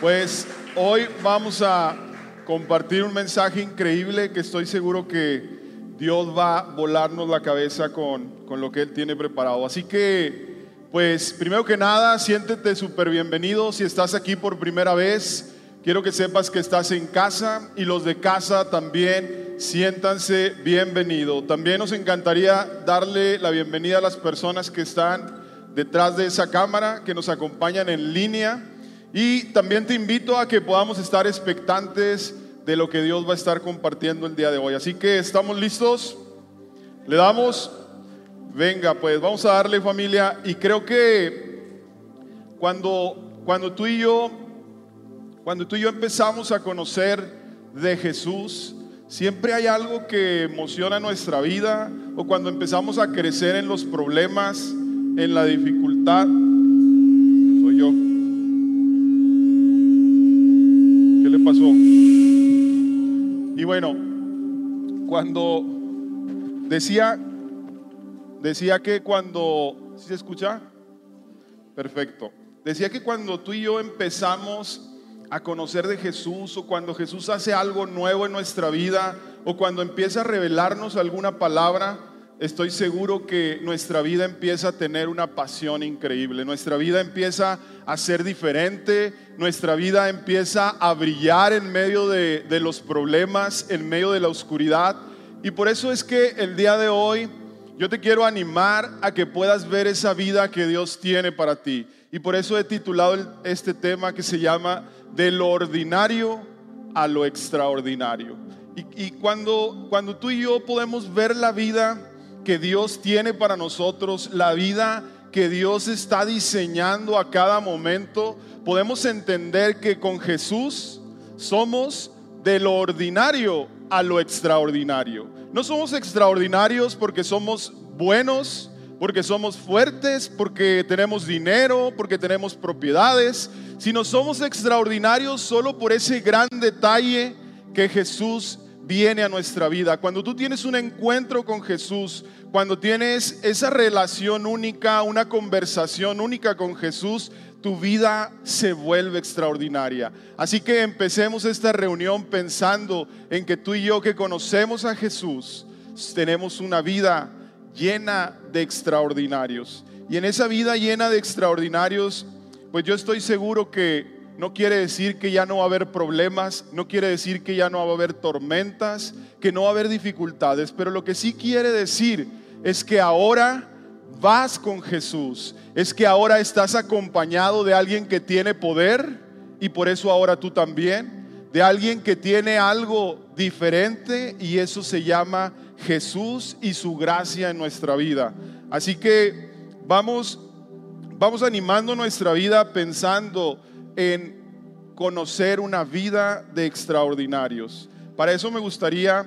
Pues hoy vamos a compartir un mensaje increíble que estoy seguro que Dios va a volarnos la cabeza con, con lo que Él tiene preparado. Así que, pues primero que nada, siéntete súper bienvenido. Si estás aquí por primera vez, quiero que sepas que estás en casa y los de casa también siéntanse bienvenido. También nos encantaría darle la bienvenida a las personas que están detrás de esa cámara, que nos acompañan en línea. Y también te invito a que podamos estar expectantes de lo que Dios va a estar compartiendo el día de hoy. Así que estamos listos. Le damos. Venga, pues vamos a darle familia. Y creo que cuando, cuando tú y yo, cuando tú y yo empezamos a conocer de Jesús, Siempre hay algo que emociona nuestra vida o cuando empezamos a crecer en los problemas, en la dificultad. Soy yo. ¿Qué le pasó? Y bueno, cuando decía, decía que cuando, ¿sí se escucha? Perfecto. Decía que cuando tú y yo empezamos a conocer de Jesús o cuando Jesús hace algo nuevo en nuestra vida o cuando empieza a revelarnos alguna palabra, estoy seguro que nuestra vida empieza a tener una pasión increíble, nuestra vida empieza a ser diferente, nuestra vida empieza a brillar en medio de, de los problemas, en medio de la oscuridad. Y por eso es que el día de hoy yo te quiero animar a que puedas ver esa vida que Dios tiene para ti. Y por eso he titulado este tema que se llama De lo ordinario a lo extraordinario. Y, cuando, cuando tú y yo podemos ver la vida que Dios tiene para nosotros, la vida que Dios está diseñando a cada momento, podemos entender que con Jesús somos de lo ordinario a lo extraordinario. No somos extraordinarios porque somos buenos, porque somos fuertes, porque tenemos dinero, porque tenemos propiedades, sino somos extraordinarios solo por ese gran detalle que Jesús viene a nuestra vida. Cuando tú tienes un encuentro con Jesús, cuando tienes esa relación única, una conversación única con Jesús, tu vida se vuelve extraordinaria. Así que empecemos esta reunión pensando en que tú y yo que conocemos a Jesús, tenemos una vida llena de extraordinarios. Y en esa vida llena de extraordinarios, pues yo estoy seguro que no quiere decir que ya no va a haber problemas, no quiere decir que ya no va a haber tormentas, que no va a haber dificultades, pero lo que sí quiere decir es que ahora vas con Jesús, es que ahora estás acompañado de alguien que tiene poder y por eso ahora tú también, de alguien que tiene algo diferente y eso se llama Jesús y su gracia en nuestra vida. Así que vamos, vamos animando nuestra vida pensando en conocer una vida de extraordinarios. Para eso me gustaría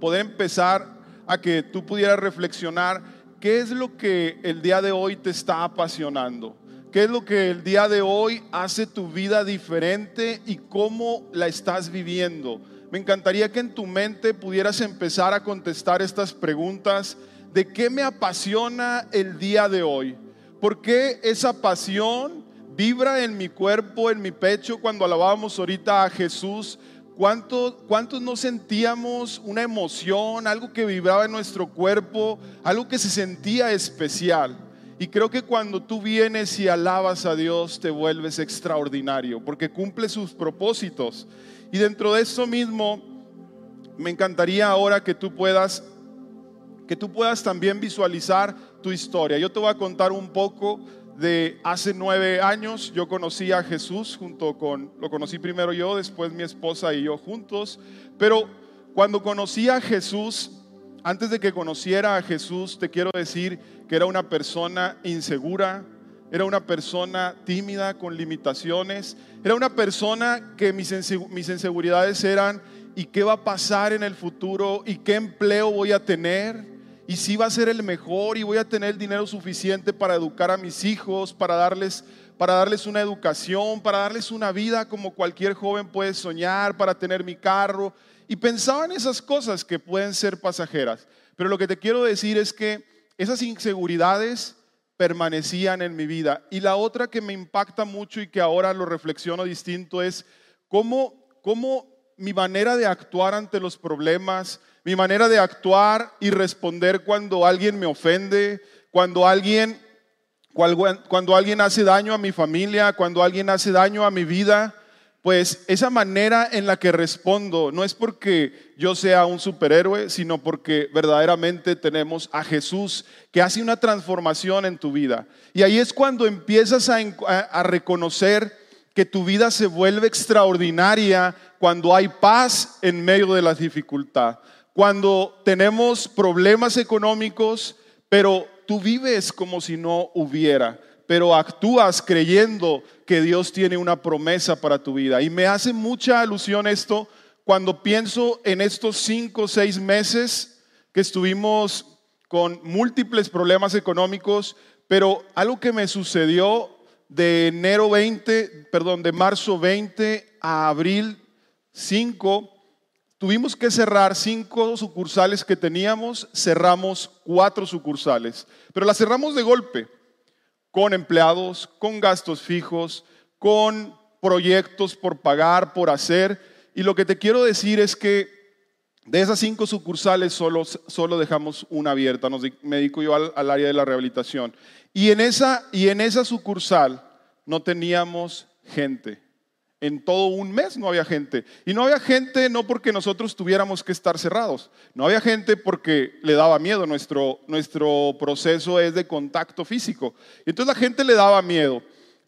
poder empezar a que tú pudieras reflexionar qué es lo que el día de hoy te está apasionando. ¿Qué es lo que el día de hoy hace tu vida diferente y cómo la estás viviendo? me encantaría que en tu mente pudieras empezar a contestar estas preguntas de qué me apasiona el día de hoy. ¿Por qué esa pasión vibra en mi cuerpo, en mi pecho cuando alabábamos ahorita a Jesús? ¿Cuántos, ¿Cuántos no sentíamos una emoción, algo que vibraba en nuestro cuerpo, algo que se sentía especial? Y creo que cuando tú vienes y alabas a Dios te vuelves extraordinario porque cumple sus propósitos. Y dentro de eso mismo, me encantaría ahora que tú puedas que tú puedas también visualizar tu historia. Yo te voy a contar un poco de hace nueve años. Yo conocí a Jesús junto con, lo conocí primero yo, después mi esposa y yo juntos. Pero cuando conocí a Jesús, antes de que conociera a Jesús, te quiero decir que era una persona insegura, era una persona tímida, con limitaciones, era una persona que mis, inseguridades eran, ¿y qué va a pasar en el futuro? ¿Y qué empleo voy a tener? ¿Y si va a ser el mejor? ¿Y voy a tener el dinero suficiente para educar a mis hijos, para darles, para darles una educación, para darles una vida como cualquier joven puede soñar, para tener mi carro? Y pensaba en esas cosas que pueden ser pasajeras. Pero lo que te quiero decir es que esas inseguridades permanecían en mi vida. Y la otra que me impacta mucho y que ahora lo reflexiono distinto es cómo, cómo mi manera de actuar ante los problemas, mi manera de actuar y responder cuando alguien me ofende, cuando alguien, cuando alguien hace daño a mi familia, cuando alguien hace daño a mi vida, pues esa manera en la que respondo no es porque yo sea un superhéroe, sino porque verdaderamente tenemos a Jesús que hace una transformación en tu vida. Y ahí es cuando empiezas a, reconocer que tu vida se vuelve extraordinaria cuando hay paz en medio de la dificultad, cuando tenemos problemas económicos, pero tú vives como si no hubiera pero actúas creyendo que Dios tiene una promesa para tu vida. Y me hace mucha alusión esto cuando pienso en estos cinco o seis meses que estuvimos con múltiples problemas económicos, pero algo que me sucedió de enero 20, perdón, de marzo 20 a abril 5, tuvimos que cerrar cinco sucursales que teníamos, cerramos cuatro sucursales, pero las cerramos de golpe con empleados, con gastos fijos, con proyectos por pagar, por hacer. Y lo que te quiero decir es que de esas cinco sucursales solo, solo dejamos una abierta. me dedico yo al, al, área de la rehabilitación. Y en, esa, y en esa sucursal no teníamos gente en todo un mes no había gente. Y no había gente no porque nosotros tuviéramos que estar cerrados, no había gente porque le daba miedo, nuestro, nuestro proceso es de contacto físico. Entonces la gente le daba miedo.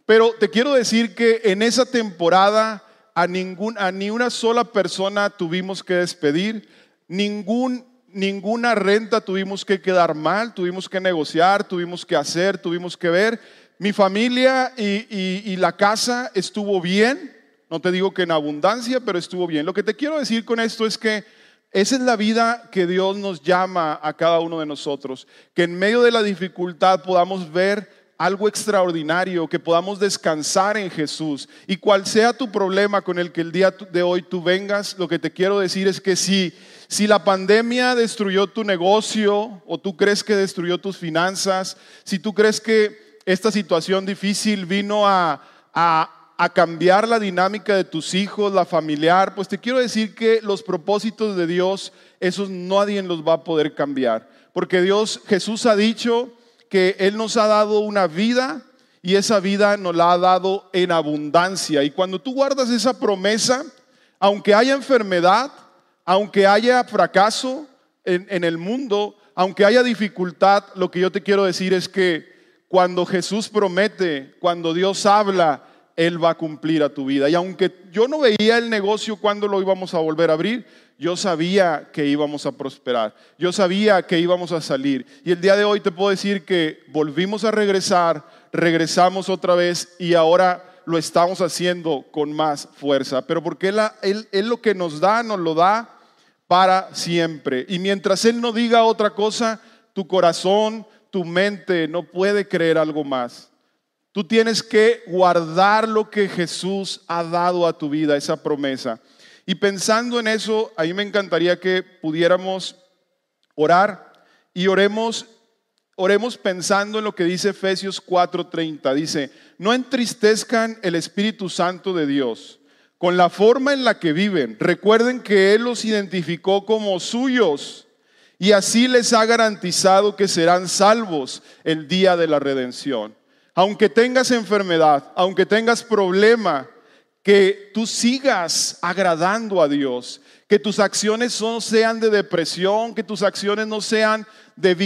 Pero te quiero decir que en esa temporada a, ningún, a ni una sola persona tuvimos que despedir, ningún, ninguna renta tuvimos que quedar mal, tuvimos que negociar, tuvimos que hacer, tuvimos que ver. Mi familia y, y la casa estuvo bien, no te digo que en abundancia, pero estuvo bien. Lo que te quiero decir con esto es que esa es la vida que Dios nos llama a cada uno de nosotros. Que en medio de la dificultad podamos ver algo extraordinario, que podamos descansar en Jesús. Y cual sea tu problema con el que el día de hoy tú vengas, lo que te quiero decir es que si, si la pandemia destruyó tu negocio o tú crees que destruyó tus finanzas, si tú crees que esta situación difícil vino a, a a cambiar la dinámica de tus hijos, la familiar, pues te quiero decir que los propósitos de Dios, esos nadie los va a poder cambiar. Porque Dios, Jesús ha dicho que Él nos ha dado una vida y esa vida nos la ha dado en abundancia. Y cuando tú guardas esa promesa, aunque haya enfermedad, aunque haya fracaso en, en el mundo, aunque haya dificultad, lo que yo te quiero decir es que cuando Jesús promete, cuando Dios habla, él va a cumplir a tu vida. Y aunque yo no veía el negocio cuando lo íbamos a volver a abrir, yo sabía que íbamos a prosperar. Yo sabía que íbamos a salir. Y el día de hoy te puedo decir que volvimos a regresar, regresamos otra vez y ahora lo estamos haciendo con más fuerza. Pero porque él, él lo que nos da, nos lo da para siempre. Y mientras Él no diga otra cosa, tu corazón, tu mente no puede creer algo más. Tú tienes que guardar lo que Jesús ha dado a tu vida, esa promesa. Y pensando en eso, a mí me encantaría que pudiéramos orar y oremos, oremos pensando en lo que dice Efesios 4:30. Dice, no entristezcan el Espíritu Santo de Dios con la forma en la que viven. Recuerden que Él los identificó como suyos y así les ha garantizado que serán salvos el día de la redención. Aunque tengas enfermedad, aunque tengas problema, que tú sigas agradando a Dios, que tus acciones no sean de depresión, que tus acciones no sean de,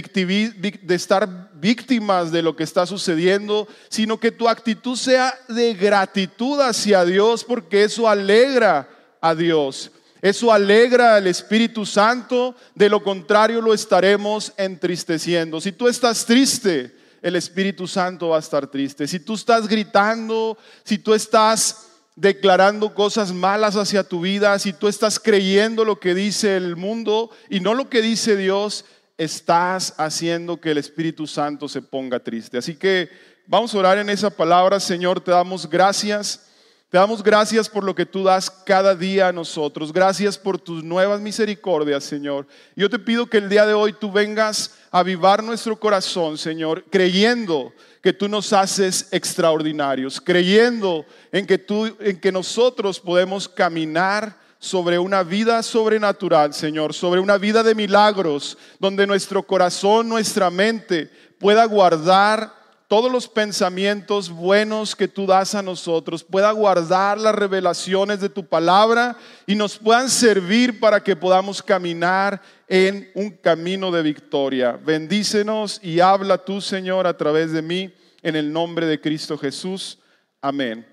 estar víctimas de lo que está sucediendo, sino que tu actitud sea de gratitud hacia Dios, porque eso alegra a Dios. Eso alegra al Espíritu Santo, de lo contrario lo estaremos entristeciendo. Si tú estás triste, el Espíritu Santo va a estar triste. Si tú estás gritando, si tú estás declarando cosas malas hacia tu vida, si tú estás creyendo lo que dice el mundo y no lo que dice Dios, estás haciendo que el Espíritu Santo se ponga triste. Así que vamos a orar en esa palabra, Señor, te damos gracias. Te damos gracias por lo que tú das cada día a nosotros. Gracias por tus nuevas misericordias, Señor. Yo te pido que el día de hoy tú vengas a avivar nuestro corazón, Señor, creyendo que tú nos haces extraordinarios, creyendo en que tú en que nosotros podemos caminar sobre una vida sobrenatural, Señor, sobre una vida de milagros, donde nuestro corazón, nuestra mente pueda guardar todos los pensamientos buenos que tú das a nosotros, pueda guardar las revelaciones de tu palabra y nos puedan servir para que podamos caminar en un camino de victoria. Bendícenos y habla tú, Señor, a través de mí, en el nombre de Cristo Jesús. Amén.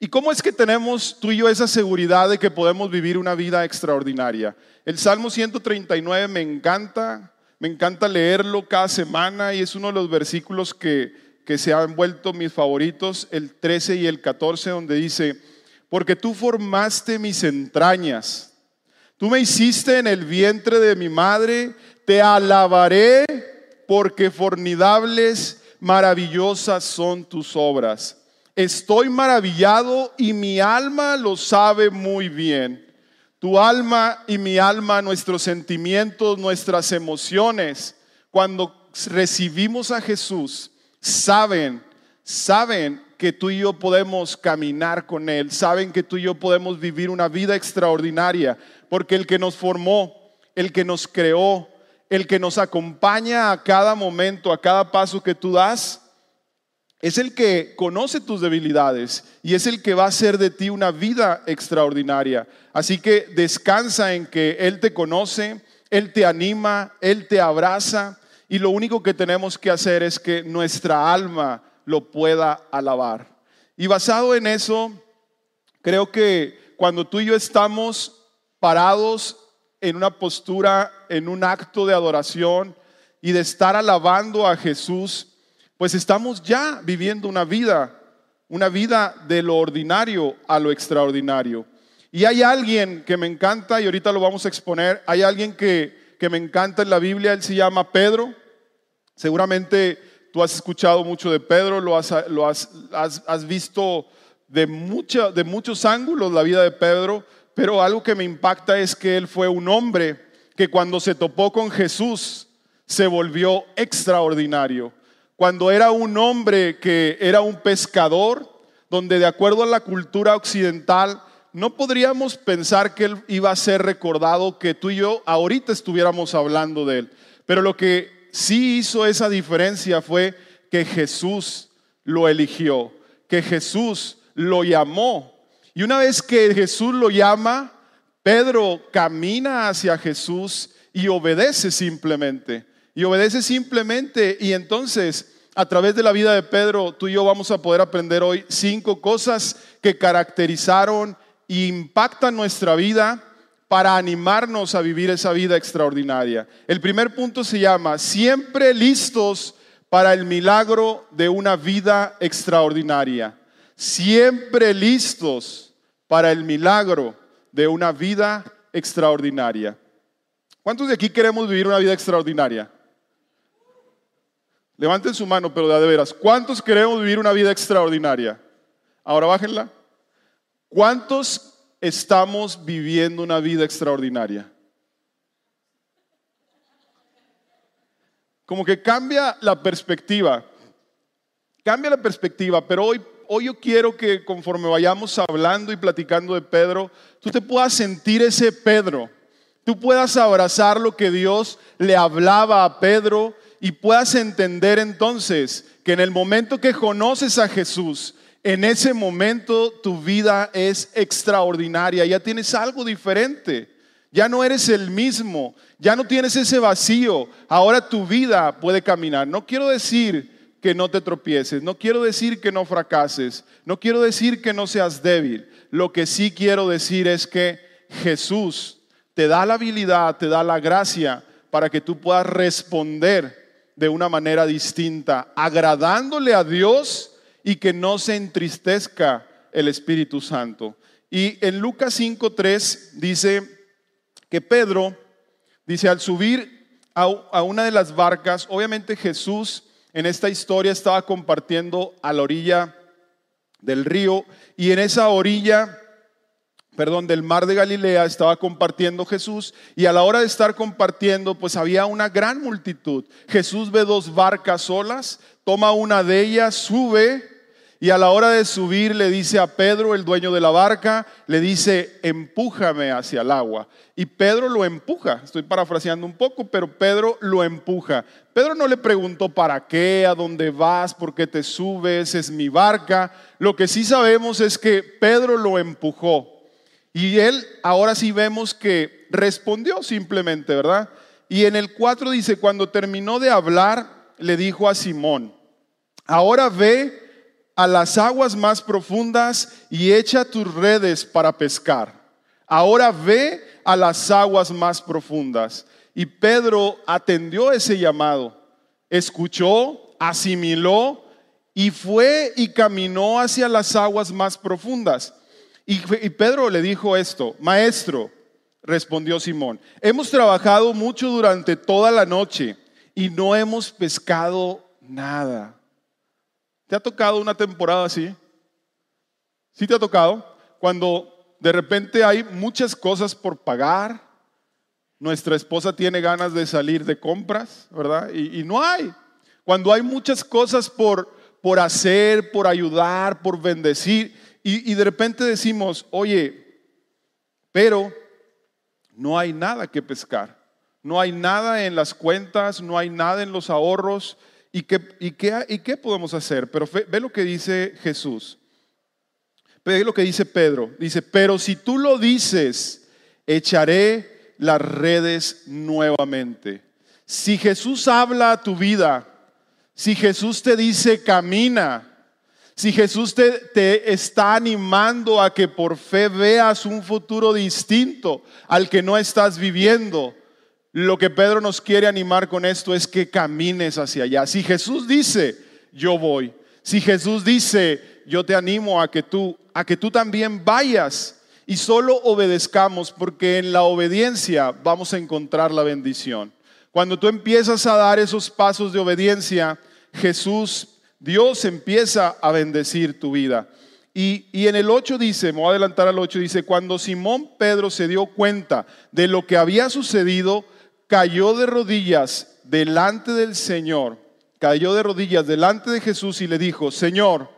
¿Y cómo es que tenemos tú y yo esa seguridad de que podemos vivir una vida extraordinaria? El Salmo 139 me encanta me encanta leerlo cada semana y es uno de los versículos que, que se han vuelto mis favoritos, el 13 y el 14, donde dice, porque tú formaste mis entrañas, tú me hiciste en el vientre de mi madre, te alabaré porque formidables, maravillosas son tus obras. Estoy maravillado y mi alma lo sabe muy bien. Tu alma y mi alma, nuestros sentimientos, nuestras emociones, cuando recibimos a Jesús, saben, saben que tú y yo podemos caminar con Él, saben que tú y yo podemos vivir una vida extraordinaria, porque el que nos formó, el que nos creó, el que nos acompaña a cada momento, a cada paso que tú das, es el que conoce tus debilidades y es el que va a hacer de ti una vida extraordinaria. Así que descansa en que Él te conoce, Él te anima, Él te abraza y lo único que tenemos que hacer es que nuestra alma lo pueda alabar. Y basado en eso, creo que cuando tú y yo estamos parados en una postura, en un acto de adoración y de estar alabando a Jesús, pues estamos ya viviendo una vida, una vida de lo ordinario a lo extraordinario. Y hay alguien que me encanta, y ahorita lo vamos a exponer, hay alguien que, que me encanta en la Biblia, él se llama Pedro. Seguramente tú has escuchado mucho de Pedro, lo has, lo has, has, visto de, mucha, de muchos ángulos la vida de Pedro, pero algo que me impacta es que él fue un hombre que cuando se topó con Jesús se volvió extraordinario cuando era un hombre que era un pescador, donde de acuerdo a la cultura occidental, no podríamos pensar que él iba a ser recordado, que tú y yo ahorita estuviéramos hablando de él. Pero lo que sí hizo esa diferencia fue que Jesús lo eligió, que Jesús lo llamó. Y una vez que Jesús lo llama, Pedro camina hacia Jesús y obedece simplemente. Y obedece simplemente y entonces a través de la vida de Pedro, tú y yo vamos a poder aprender hoy cinco cosas que caracterizaron e impactan nuestra vida para animarnos a vivir esa vida extraordinaria. El primer punto se llama, siempre listos para el milagro de una vida extraordinaria. Siempre listos para el milagro de una vida extraordinaria. ¿Cuántos de aquí queremos vivir una vida extraordinaria? Levanten su mano, pero de, veras. ¿Cuántos queremos vivir una vida extraordinaria? Ahora bájenla. ¿Cuántos estamos viviendo una vida extraordinaria? Como que cambia la perspectiva. Cambia la perspectiva, pero hoy, hoy yo quiero que conforme vayamos hablando y platicando de Pedro, tú te puedas sentir ese Pedro. Tú puedas abrazar lo que Dios le hablaba a Pedro y puedas entender entonces que en el momento que conoces a Jesús, en ese momento tu vida es extraordinaria, ya tienes algo diferente, ya no eres el mismo, ya no tienes ese vacío, ahora tu vida puede caminar. No quiero decir que no te tropieces, no quiero decir que no fracases, no quiero decir que no seas débil, lo que sí quiero decir es que Jesús te da la habilidad, te da la gracia para que tú puedas responder de una manera distinta, agradándole a Dios y que no se entristezca el Espíritu Santo. Y en Lucas 5.3 dice que Pedro, dice, al subir a una de las barcas, obviamente Jesús en esta historia estaba compartiendo a la orilla del río y en esa orilla perdón, del mar de Galilea estaba compartiendo Jesús y a la hora de estar compartiendo, pues había una gran multitud. Jesús ve dos barcas solas, toma una de ellas, sube y a la hora de subir le dice a Pedro, el dueño de la barca, le dice, empújame hacia el agua. Y Pedro lo empuja, estoy parafraseando un poco, pero Pedro lo empuja. Pedro no le preguntó para qué, a dónde vas, por qué te subes, es mi barca. Lo que sí sabemos es que Pedro lo empujó. Y él ahora sí vemos que respondió simplemente, ¿verdad? Y en el 4 dice, cuando terminó de hablar, le dijo a Simón, ahora ve a las aguas más profundas y echa tus redes para pescar. Ahora ve a las aguas más profundas. Y Pedro atendió ese llamado, escuchó, asimiló y fue y caminó hacia las aguas más profundas. Y, Pedro le dijo esto, maestro, respondió Simón, hemos trabajado mucho durante toda la noche y no hemos pescado nada. ¿Te ha tocado una temporada así? ¿Sí te ha tocado? Cuando de repente hay muchas cosas por pagar, nuestra esposa tiene ganas de salir de compras, ¿verdad? Y, no hay. Cuando hay muchas cosas por, por hacer, por ayudar, por bendecir, y, de repente decimos, oye, pero no hay nada que pescar, no hay nada en las cuentas, no hay nada en los ahorros. ¿Y qué, y qué, y qué podemos hacer? Pero ve, lo que dice Jesús. Ve lo que dice Pedro. Dice, pero si tú lo dices, echaré las redes nuevamente. Si Jesús habla a tu vida, si Jesús te dice camina, si Jesús te, está animando a que por fe veas un futuro distinto al que no estás viviendo, lo que Pedro nos quiere animar con esto es que camines hacia allá. Si Jesús dice, yo voy. Si Jesús dice, yo te animo a que tú, a que tú también vayas y solo obedezcamos, porque en la obediencia vamos a encontrar la bendición. Cuando tú empiezas a dar esos pasos de obediencia, Jesús Dios empieza a bendecir tu vida. Y, en el 8 dice, me voy a adelantar al 8, dice, cuando Simón Pedro se dio cuenta de lo que había sucedido, cayó de rodillas delante del Señor, cayó de rodillas delante de Jesús y le dijo, Señor,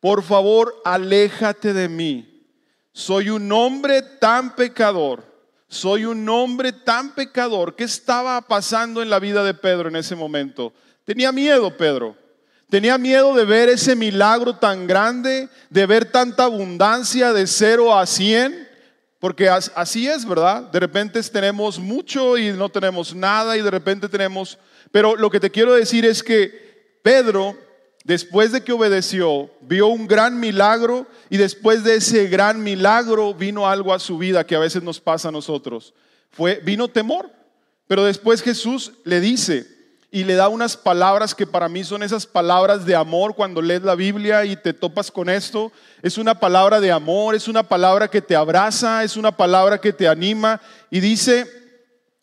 por favor, aléjate de mí. Soy un hombre tan pecador, soy un hombre tan pecador. ¿Qué estaba pasando en la vida de Pedro en ese momento? Tenía miedo Pedro. Tenía miedo de ver ese milagro tan grande, de ver tanta abundancia de cero a cien, porque así es, ¿verdad? De repente tenemos mucho y no tenemos nada y de repente tenemos... Pero lo que te quiero decir es que Pedro, después de que obedeció, vio un gran milagro y después de ese gran milagro vino algo a su vida que a veces nos pasa a nosotros. Fue, vino temor. Pero después Jesús le dice, y le da unas palabras que para mí son esas palabras de amor cuando lees la Biblia y te topas con esto. Es una palabra de amor, es una palabra que te abraza, es una palabra que te anima. Y dice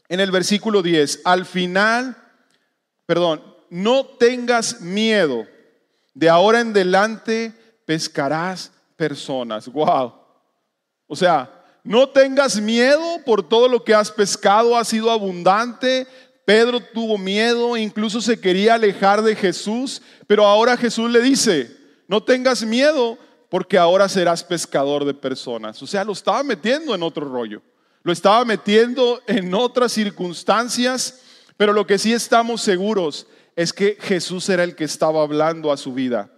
en el versículo 10, al final, perdón, no tengas miedo, de ahora en adelante pescarás personas. Wow. O sea, no tengas miedo por todo lo que has pescado, ha sido abundante, Pedro tuvo miedo, incluso se quería alejar de Jesús, pero ahora Jesús le dice, no tengas miedo porque ahora serás pescador de personas. O sea, lo estaba metiendo en otro rollo, lo estaba metiendo en otras circunstancias, pero lo que sí estamos seguros es que Jesús era el que estaba hablando a su vida.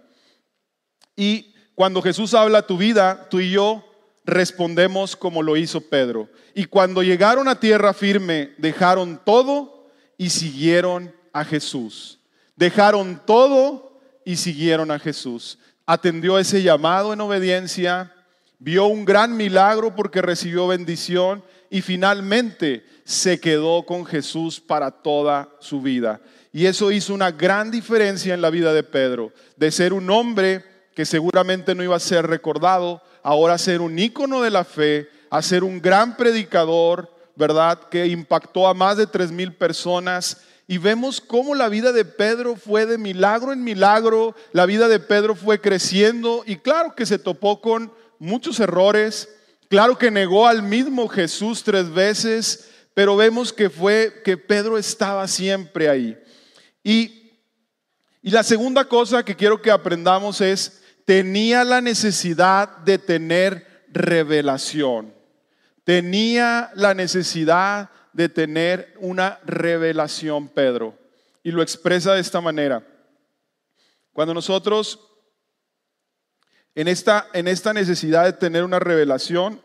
Y cuando Jesús habla a tu vida, tú y yo respondemos como lo hizo Pedro. Y cuando llegaron a tierra firme, dejaron todo y siguieron a Jesús. Dejaron todo y siguieron a Jesús. Atendió ese llamado en obediencia, vio un gran milagro porque recibió bendición y finalmente se quedó con Jesús para toda su vida. Y eso hizo una gran diferencia en la vida de Pedro, de ser un hombre que seguramente no iba a ser recordado, ahora ser un ícono de la fe, a ser un gran predicador, ¿verdad? Que impactó a más de tres mil personas. Y vemos cómo la vida de Pedro fue de milagro en milagro, la vida de Pedro fue creciendo. Y claro que se topó con muchos errores, claro que negó al mismo Jesús tres veces, pero vemos que fue que Pedro estaba siempre ahí. Y, y la segunda cosa que quiero que aprendamos es, tenía la necesidad de tener revelación, tenía la necesidad de tener una revelación, Pedro. Y lo expresa de esta manera. Cuando nosotros, en esta, en esta necesidad de tener una revelación,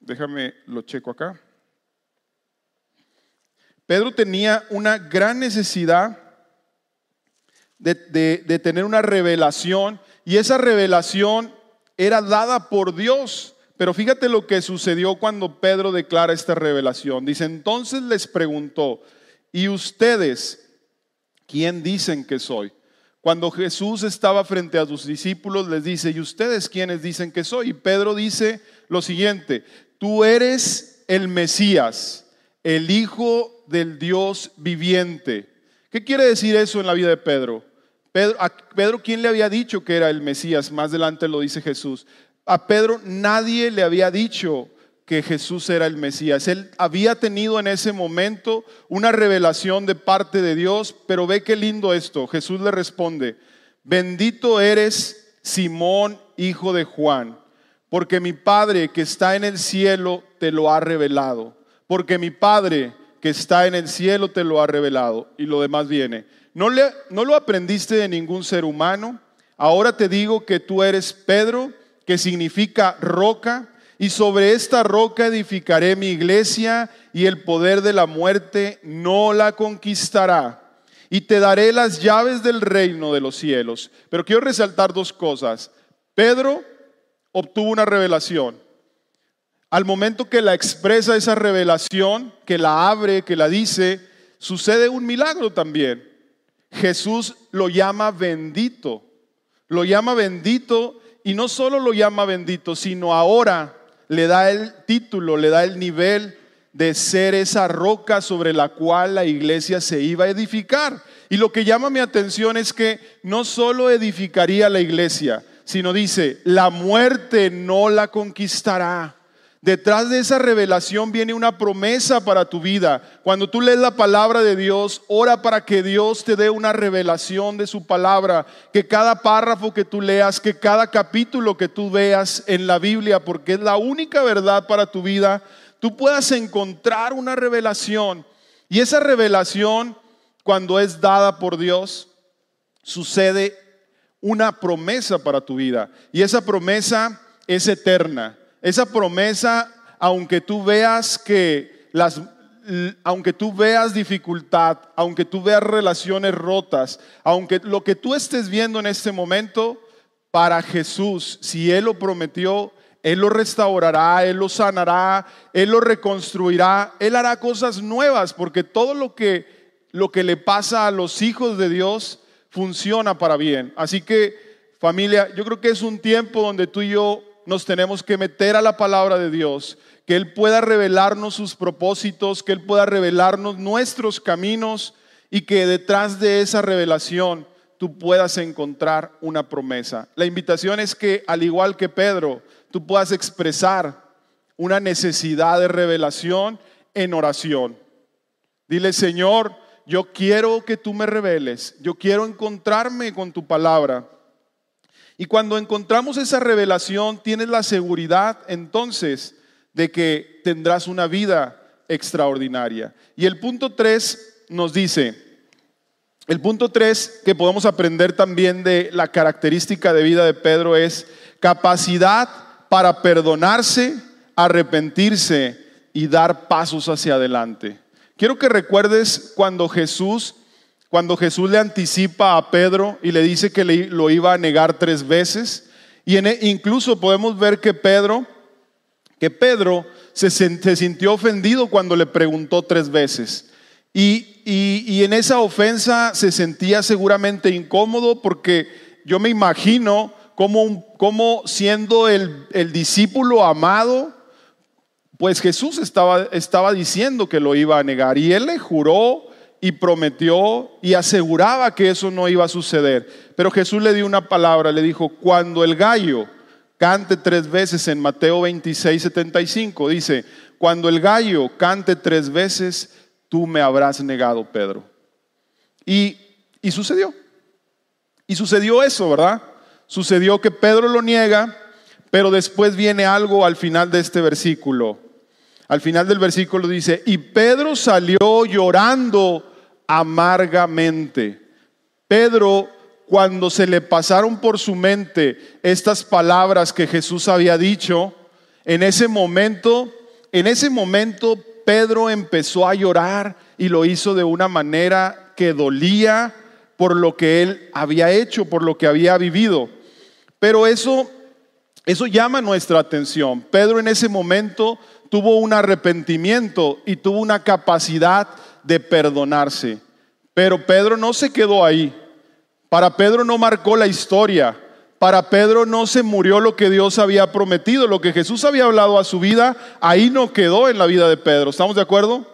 déjame lo checo acá. Pedro tenía una gran necesidad de, de, tener una revelación y esa revelación era dada por Dios. Pero fíjate lo que sucedió cuando Pedro declara esta revelación. Dice, entonces les preguntó, ¿y ustedes quién dicen que soy? Cuando Jesús estaba frente a sus discípulos, les dice, ¿y ustedes quiénes dicen que soy? Y Pedro dice lo siguiente, tú eres el Mesías, el Hijo del Dios viviente. ¿Qué quiere decir eso en la vida de Pedro? Pedro, a Pedro, ¿quién le había dicho que era el Mesías? Más adelante lo dice Jesús a Pedro nadie le había dicho que Jesús era el Mesías. Él había tenido en ese momento una revelación de parte de Dios, pero ve qué lindo esto. Jesús le responde, bendito eres Simón, hijo de Juan, porque mi Padre que está en el cielo te lo ha revelado, porque mi Padre que está en el cielo te lo ha revelado. Y lo demás viene. No, le, no lo aprendiste de ningún ser humano. Ahora te digo que tú eres Pedro que significa roca, y sobre esta roca edificaré mi iglesia, y el poder de la muerte no la conquistará. Y te daré las llaves del reino de los cielos. Pero quiero resaltar dos cosas. Pedro obtuvo una revelación. Al momento que la expresa esa revelación, que la abre, que la dice, sucede un milagro también. Jesús lo llama bendito. Lo llama bendito y no solo lo llama bendito, sino ahora le da el título, le da el nivel de ser esa roca sobre la cual la iglesia se iba a edificar. Y lo que llama mi atención es que no solo edificaría la iglesia, sino dice, la muerte no la conquistará. Detrás de esa revelación viene una promesa para tu vida. Cuando tú lees la palabra de Dios, ora para que Dios te dé una revelación de su palabra, que cada párrafo que tú leas, que cada capítulo que tú veas en la Biblia, porque es la única verdad para tu vida, tú puedas encontrar una revelación. Y esa revelación, cuando es dada por Dios, sucede una promesa para tu vida. Y esa promesa es eterna. Esa promesa, aunque tú veas que las aunque tú veas dificultad, aunque tú veas relaciones rotas, aunque lo que tú estés viendo en este momento, para Jesús, si Él lo prometió, Él lo restaurará, Él lo sanará, Él lo reconstruirá, Él hará cosas nuevas, porque todo lo que, lo que le pasa a los hijos de Dios funciona para bien. Así que, familia, yo creo que es un tiempo donde tú y yo nos tenemos que meter a la palabra de Dios, que Él pueda revelarnos sus propósitos, que Él pueda revelarnos nuestros caminos y que detrás de esa revelación tú puedas encontrar una promesa. La invitación es que, al igual que Pedro, tú puedas expresar una necesidad de revelación en oración. Dile, Señor, yo quiero que tú me reveles, yo quiero encontrarme con tu palabra. Y cuando encontramos esa revelación, tienes la seguridad entonces de que tendrás una vida extraordinaria. Y el punto 3 nos dice, el punto 3 que podemos aprender también de la característica de vida de Pedro es capacidad para perdonarse, arrepentirse y dar pasos hacia adelante. Quiero que recuerdes cuando Jesús cuando Jesús le anticipa a Pedro y le dice que lo iba a negar tres veces. Y e, incluso podemos ver que Pedro, que Pedro se, sintió ofendido cuando le preguntó tres veces. Y, en esa ofensa se sentía seguramente incómodo porque yo me imagino como, siendo el, el, discípulo amado, pues Jesús estaba, estaba diciendo que lo iba a negar. Y él le juró y prometió y aseguraba que eso no iba a suceder. Pero Jesús le dio una palabra, le dijo, cuando el gallo cante tres veces en Mateo 26, 75, dice, cuando el gallo cante tres veces, tú me habrás negado, Pedro. Y, y sucedió. Y sucedió eso, ¿verdad? Sucedió que Pedro lo niega, pero después viene algo al final de este versículo. Al final del versículo dice, y Pedro salió llorando amargamente. Pedro, cuando se le pasaron por su mente estas palabras que Jesús había dicho, en ese momento, en ese momento Pedro empezó a llorar y lo hizo de una manera que dolía por lo que él había hecho, por lo que había vivido. Pero eso eso llama nuestra atención. Pedro en ese momento tuvo un arrepentimiento y tuvo una capacidad de perdonarse. Pero Pedro no se quedó ahí. Para Pedro no marcó la historia. Para Pedro no se murió lo que Dios había prometido, lo que Jesús había hablado a su vida, ahí no quedó en la vida de Pedro. ¿Estamos de acuerdo?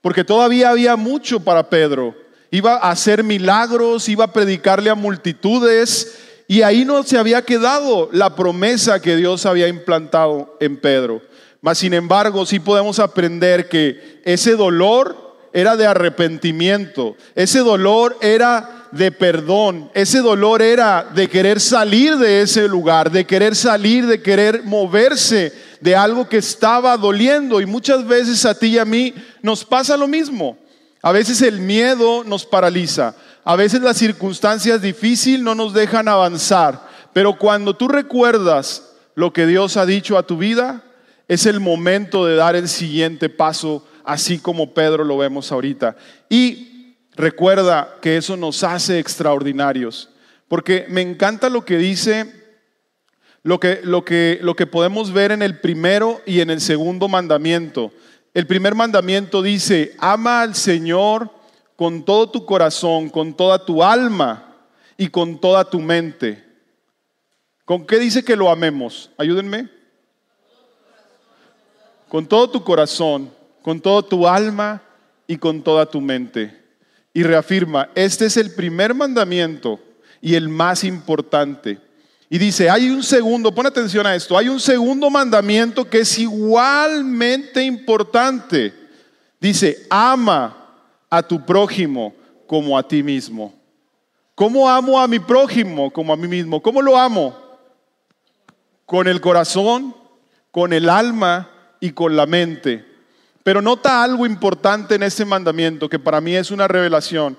Porque todavía había mucho para Pedro. Iba a hacer milagros, iba a predicarle a multitudes, y ahí no se había quedado la promesa que Dios había implantado en Pedro. Mas, sin embargo, sí podemos aprender que ese dolor era de arrepentimiento, ese dolor era de perdón, ese dolor era de querer salir de ese lugar, de querer salir, de querer moverse de algo que estaba doliendo. Y muchas veces a ti y a mí nos pasa lo mismo. A veces el miedo nos paraliza. A veces las circunstancias difíciles no nos dejan avanzar, pero cuando tú recuerdas lo que Dios ha dicho a tu vida, es el momento de dar el siguiente paso, así como Pedro lo vemos ahorita. Y recuerda que eso nos hace extraordinarios, porque me encanta lo que dice, lo que, lo que, lo que podemos ver en el primero y en el segundo mandamiento. El primer mandamiento dice, ama al Señor con todo tu corazón, con toda tu alma y con toda tu mente. ¿Con qué dice que lo amemos? Ayúdenme. Con todo tu corazón, con toda tu alma y con toda tu mente. Y reafirma, este es el primer mandamiento y el más importante. Y dice, hay un segundo, pon atención a esto, hay un segundo mandamiento que es igualmente importante. Dice, ama a tu prójimo como a ti mismo. ¿Cómo amo a mi prójimo como a mí mismo? ¿Cómo lo amo? Con el corazón, con el alma y con la mente. Pero nota algo importante en este mandamiento que para mí es una revelación.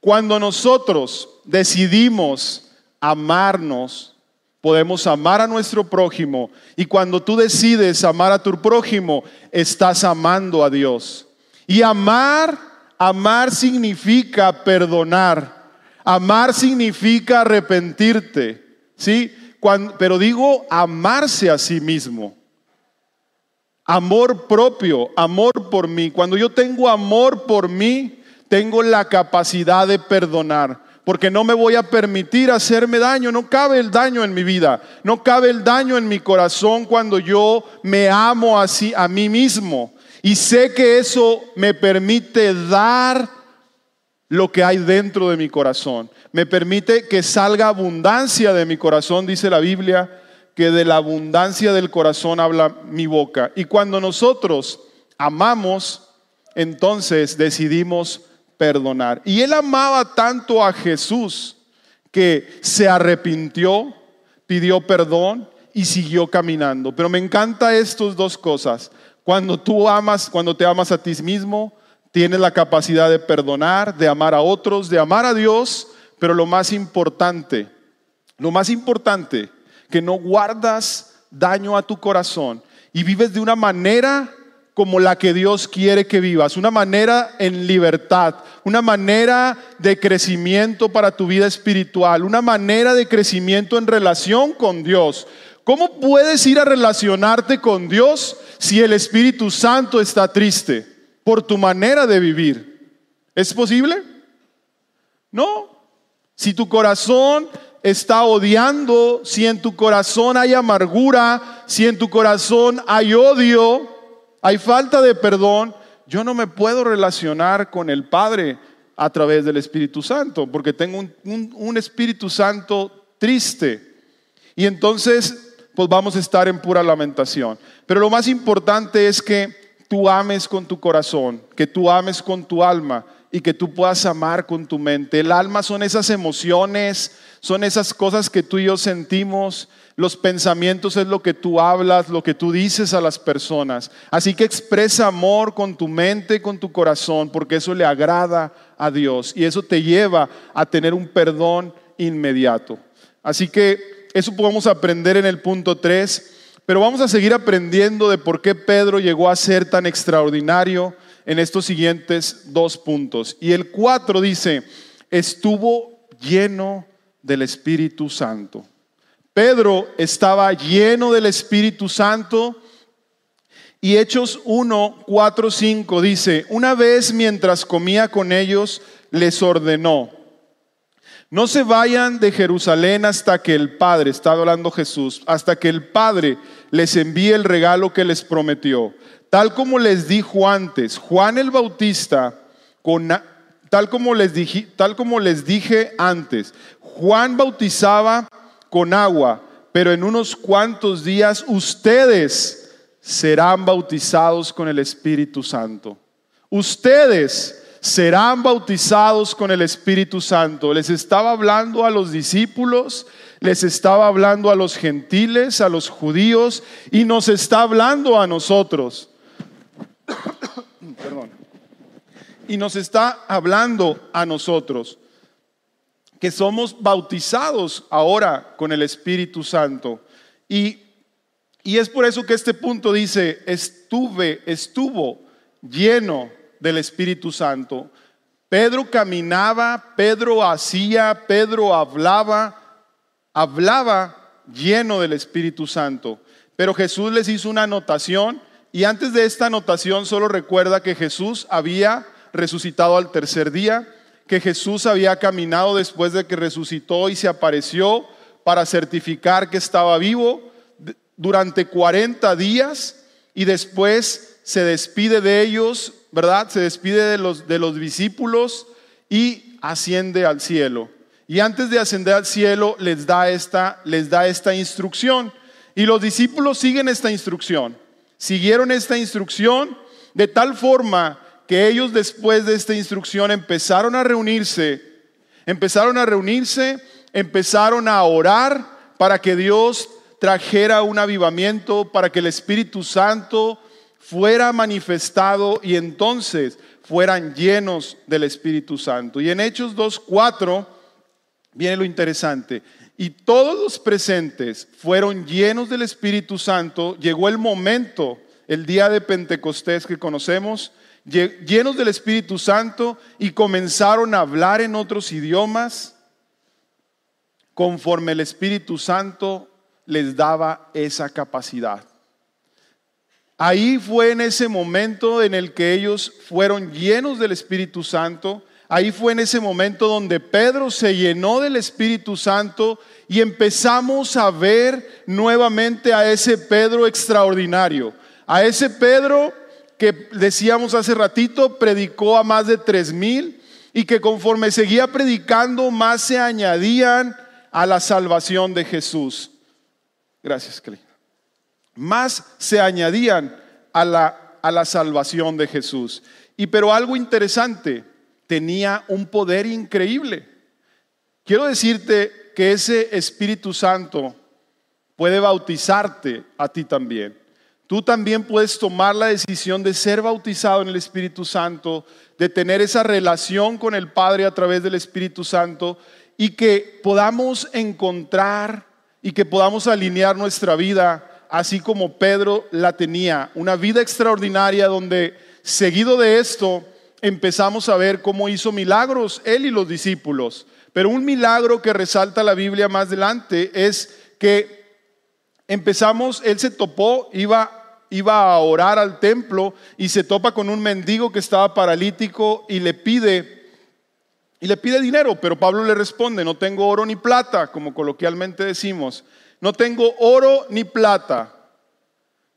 Cuando nosotros decidimos amarnos, podemos amar a nuestro prójimo. Y cuando tú decides amar a tu prójimo, estás amando a Dios. Y amar Amar significa perdonar. Amar significa arrepentirte. ¿Sí? pero digo amarse a sí mismo. Amor propio, amor por mí. Cuando yo tengo amor por mí, tengo la capacidad de perdonar. Porque no me voy a permitir hacerme daño. No cabe el daño en mi vida. No cabe el daño en mi corazón cuando yo me amo así a mí mismo. Y sé que eso me permite dar lo que hay dentro de mi corazón. Me permite que salga abundancia de mi corazón, dice la Biblia, que de la abundancia del corazón habla mi boca. Y cuando nosotros amamos, entonces decidimos perdonar. Y él amaba tanto a Jesús que se arrepintió, pidió perdón y siguió caminando. Pero me encanta estas dos cosas. Cuando tú amas, cuando te amas a ti mismo, tienes la capacidad de perdonar, de amar a otros, de amar a Dios, pero lo más importante, lo más importante, que no guardas daño a tu corazón y vives de una manera como la que Dios quiere que vivas, una manera en libertad, una manera de crecimiento para tu vida espiritual, una manera de crecimiento en relación con Dios. ¿Cómo puedes ir a relacionarte con Dios si el Espíritu Santo está triste por tu manera de vivir. ¿Es posible? No. Si tu corazón está odiando, si en tu corazón hay amargura, si en tu corazón hay odio, hay falta de perdón, yo no me puedo relacionar con el Padre a través del Espíritu Santo, porque tengo un, un Espíritu Santo triste. Y entonces, pues vamos a estar en pura lamentación. Pero lo más importante es que tú ames con tu corazón, que tú ames con tu alma y que tú puedas amar con tu mente. El alma son esas emociones, son esas cosas que tú y yo sentimos. Los pensamientos es lo que tú hablas, lo que tú dices a las personas. Así que expresa amor con tu mente, con tu corazón, porque eso le agrada a Dios y eso te lleva a tener un perdón inmediato. Así que eso podemos aprender en el punto 3, pero vamos a seguir aprendiendo de por qué Pedro llegó a ser tan extraordinario en estos siguientes dos puntos. Y el 4 dice, estuvo lleno del Espíritu Santo. Pedro estaba lleno del Espíritu Santo. Y Hechos 1, 4, 5 dice, una vez mientras comía con ellos, les ordenó, no se vayan de Jerusalén hasta que el Padre, está hablando Jesús, hasta que el Padre les envíe el regalo que les prometió. Tal como les dijo antes, Juan el Bautista, con, tal, como les dije, tal como les dije antes, Juan bautizaba con agua, pero en unos cuantos días ustedes serán bautizados con el Espíritu Santo. Ustedes serán bautizados con el Espíritu Santo. Les estaba hablando a los discípulos, les estaba hablando a los gentiles, a los judíos, y nos está hablando a nosotros. Perdón. Y nos está hablando a nosotros que somos bautizados ahora con el Espíritu Santo. Y, y es por eso que este punto dice, estuve, estuvo lleno del Espíritu Santo. Pedro caminaba, Pedro hacía, Pedro hablaba, hablaba lleno del Espíritu Santo. Pero Jesús les hizo una anotación y antes de esta anotación solo recuerda que Jesús había resucitado al tercer día, que Jesús había caminado después de que resucitó y se apareció para certificar que estaba vivo durante 40 días y después se despide de ellos ¿verdad? Se despide de los, de los discípulos y asciende al cielo. Y antes de ascender al cielo les da esta, les da esta instrucción. Y los discípulos siguen esta instrucción. Siguieron esta instrucción de tal forma que ellos después de esta instrucción empezaron a reunirse, empezaron a reunirse, empezaron a orar para que Dios trajera un avivamiento, para que el Espíritu Santo fuera manifestado y entonces fueran llenos del Espíritu Santo. Y en Hechos 2.4 viene lo interesante. Y todos los presentes fueron llenos del Espíritu Santo. Llegó el momento, el día de Pentecostés que conocemos, llenos del Espíritu Santo y comenzaron a hablar en otros idiomas conforme el Espíritu Santo les daba esa capacidad. Ahí fue en ese momento en el que ellos fueron llenos del Espíritu Santo. Ahí fue en ese momento donde Pedro se llenó del Espíritu Santo y empezamos a ver nuevamente a ese Pedro extraordinario. A ese Pedro que decíamos hace ratito, predicó a más de tres mil y que conforme seguía predicando, más se añadían a la salvación de Jesús. Gracias, Clay más se añadían a la, a la salvación de Jesús. Y pero algo interesante, tenía un poder increíble. Quiero decirte que ese Espíritu Santo puede bautizarte a ti también. Tú también puedes tomar la decisión de ser bautizado en el Espíritu Santo, de tener esa relación con el Padre a través del Espíritu Santo y que podamos encontrar y que podamos alinear nuestra vida así como Pedro la tenía, una vida extraordinaria donde seguido de esto empezamos a ver cómo hizo milagros él y los discípulos. Pero un milagro que resalta la Biblia más adelante es que empezamos, él se topó, iba, iba a orar al templo y se topa con un mendigo que estaba paralítico y le pide y le pide dinero, pero Pablo le responde, no tengo oro ni plata, como coloquialmente decimos, no tengo oro ni plata,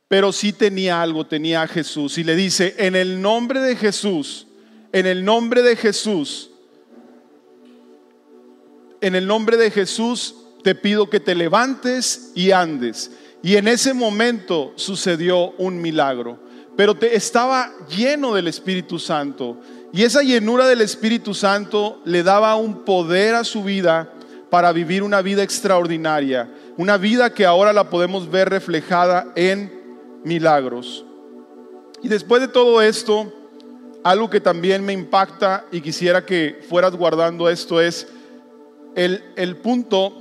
pero sí tenía algo, tenía a Jesús. Y le dice, en el nombre de Jesús, en el nombre de Jesús, en el nombre de Jesús te pido que te levantes y andes. Y en ese momento sucedió un milagro. Pero te, estaba lleno del Espíritu Santo. Y esa llenura del Espíritu Santo le daba un poder a su vida para vivir una vida extraordinaria. Una vida que ahora la podemos ver reflejada en milagros. Y después de todo esto, algo que también me impacta y quisiera que fueras guardando esto es el, el punto,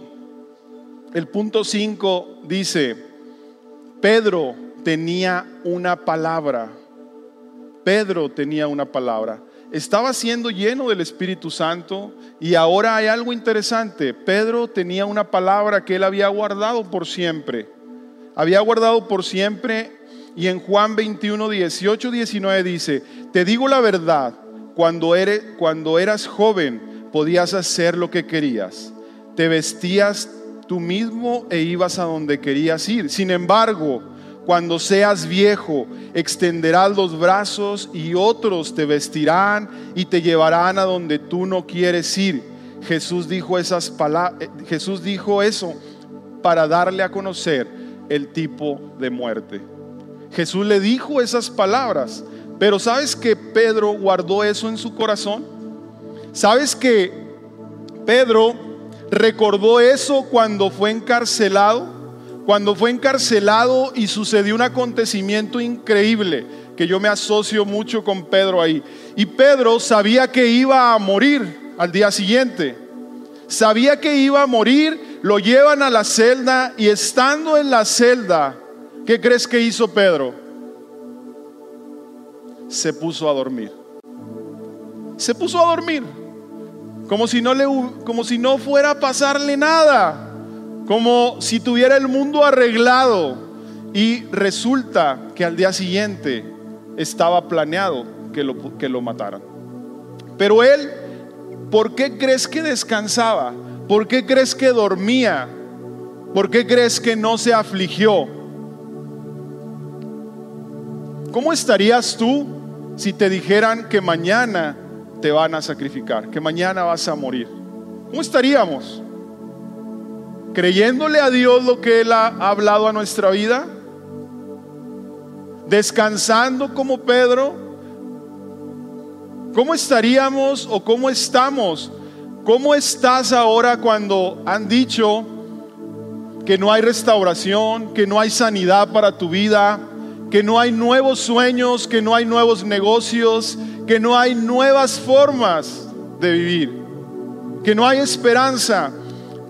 el punto 5 dice, Pedro tenía una palabra. Pedro tenía una palabra. Estaba siendo lleno del Espíritu Santo y ahora hay algo interesante. Pedro tenía una palabra que él había guardado por siempre. Había guardado por siempre y en Juan 21, 18, 19 dice, te digo la verdad, cuando, eres, cuando eras joven podías hacer lo que querías. Te vestías tú mismo e ibas a donde querías ir. Sin embargo, cuando seas viejo, extenderás los brazos y otros te vestirán y te llevarán a donde tú no quieres ir. Jesús dijo esas palabras, eh, Jesús dijo eso para darle a conocer el tipo de muerte. Jesús le dijo esas palabras, pero ¿sabes que Pedro guardó eso en su corazón? ¿Sabes que Pedro recordó eso cuando fue encarcelado? Cuando fue encarcelado y sucedió un acontecimiento increíble que yo me asocio mucho con Pedro ahí. Y Pedro sabía que iba a morir al día siguiente. Sabía que iba a morir, lo llevan a la celda y estando en la celda, ¿qué crees que hizo Pedro? Se puso a dormir. Se puso a dormir. Como si no le como si no fuera a pasarle nada como si tuviera el mundo arreglado y resulta que al día siguiente estaba planeado que lo, que lo mataran. Pero él, ¿por qué crees que descansaba? ¿Por qué crees que dormía? ¿Por qué crees que no se afligió? ¿Cómo estarías tú si te dijeran que mañana te van a sacrificar, que mañana vas a morir? ¿Cómo estaríamos? Creyéndole a Dios lo que Él ha hablado a nuestra vida, descansando como Pedro, ¿cómo estaríamos o cómo estamos? ¿Cómo estás ahora cuando han dicho que no hay restauración, que no hay sanidad para tu vida, que no hay nuevos sueños, que no hay nuevos negocios, que no hay nuevas formas de vivir, que no hay esperanza?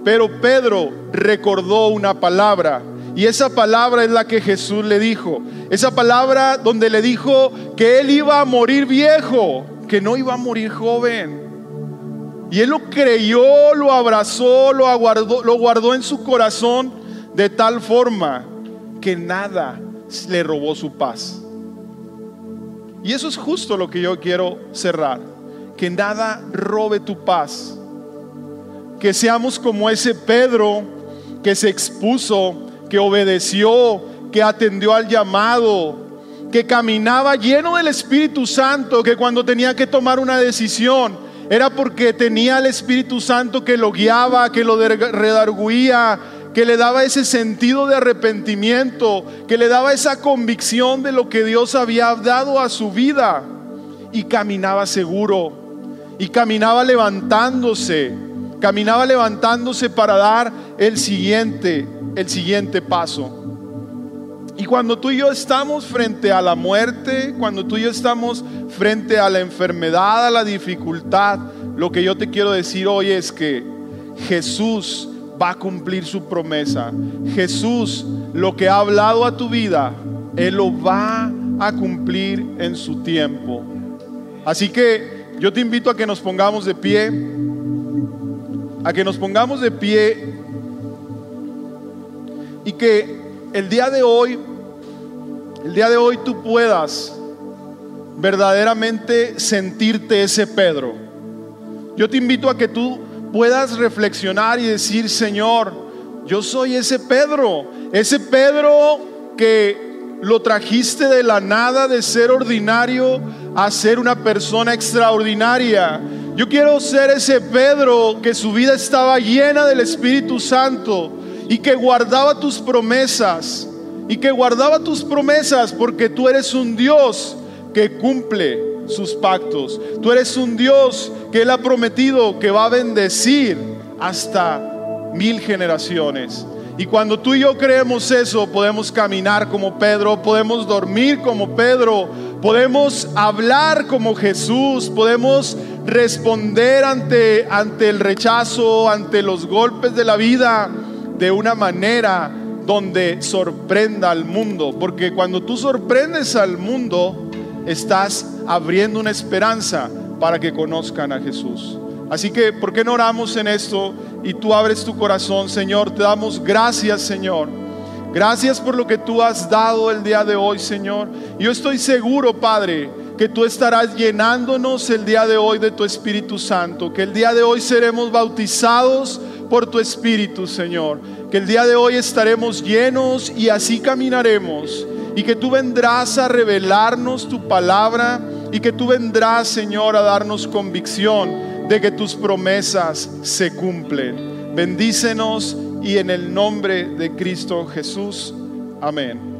Pero Pedro recordó una palabra y esa palabra es la que Jesús le dijo. Esa palabra donde le dijo que él iba a morir viejo, que no iba a morir joven. Y él lo creyó, lo abrazó, lo guardó, lo guardó en su corazón de tal forma que nada le robó su paz. Y eso es justo lo que yo quiero cerrar. Que nada robe tu paz que seamos como ese Pedro que se expuso, que obedeció, que atendió al llamado, que caminaba lleno del Espíritu Santo, que cuando tenía que tomar una decisión era porque tenía el Espíritu Santo que lo guiaba, que lo redarguía, que le daba ese sentido de arrepentimiento, que le daba esa convicción de lo que Dios había dado a su vida. Y caminaba seguro y caminaba levantándose Caminaba levantándose para dar el siguiente, el siguiente paso. Y cuando tú y yo estamos frente a la muerte, cuando tú y yo estamos frente a la enfermedad, a la dificultad, lo que yo te quiero decir hoy es que Jesús va a cumplir su promesa. Jesús, lo que ha hablado a tu vida, Él lo va a cumplir en su tiempo. Así que yo te invito a que nos pongamos de pie a que nos pongamos de pie y que el día de hoy, el día de hoy tú puedas verdaderamente sentirte ese Pedro. Yo te invito a que tú puedas reflexionar y decir, Señor, yo soy ese Pedro, ese Pedro que lo trajiste de la nada de ser ordinario a ser una persona extraordinaria. Yo quiero ser ese Pedro que su vida estaba llena del Espíritu Santo y que guardaba tus promesas y que guardaba tus promesas porque tú eres un Dios que cumple sus pactos. Tú eres un Dios que Él ha prometido que va a bendecir hasta mil generaciones. Y cuando tú y yo creemos eso, podemos caminar como Pedro, podemos dormir como Pedro, podemos hablar como Jesús, podemos responder ante, ante el rechazo, ante los golpes de la vida de una manera donde sorprenda al mundo. Porque cuando tú sorprendes al mundo, estás abriendo una esperanza para que conozcan a Jesús. Así que, ¿por qué no oramos en esto y tú abres tu corazón, Señor? Te damos gracias, Señor. Gracias por lo que tú has dado el día de hoy, Señor. Yo estoy seguro, Padre, que tú estarás llenándonos el día de hoy de tu Espíritu Santo, que el día de hoy seremos bautizados por tu Espíritu, Señor. Que el día de hoy estaremos llenos y así caminaremos. Y que tú vendrás a revelarnos tu palabra y que tú vendrás, Señor, a darnos convicción de que tus promesas se cumplen. Bendícenos y en el nombre de Cristo Jesús. Amén.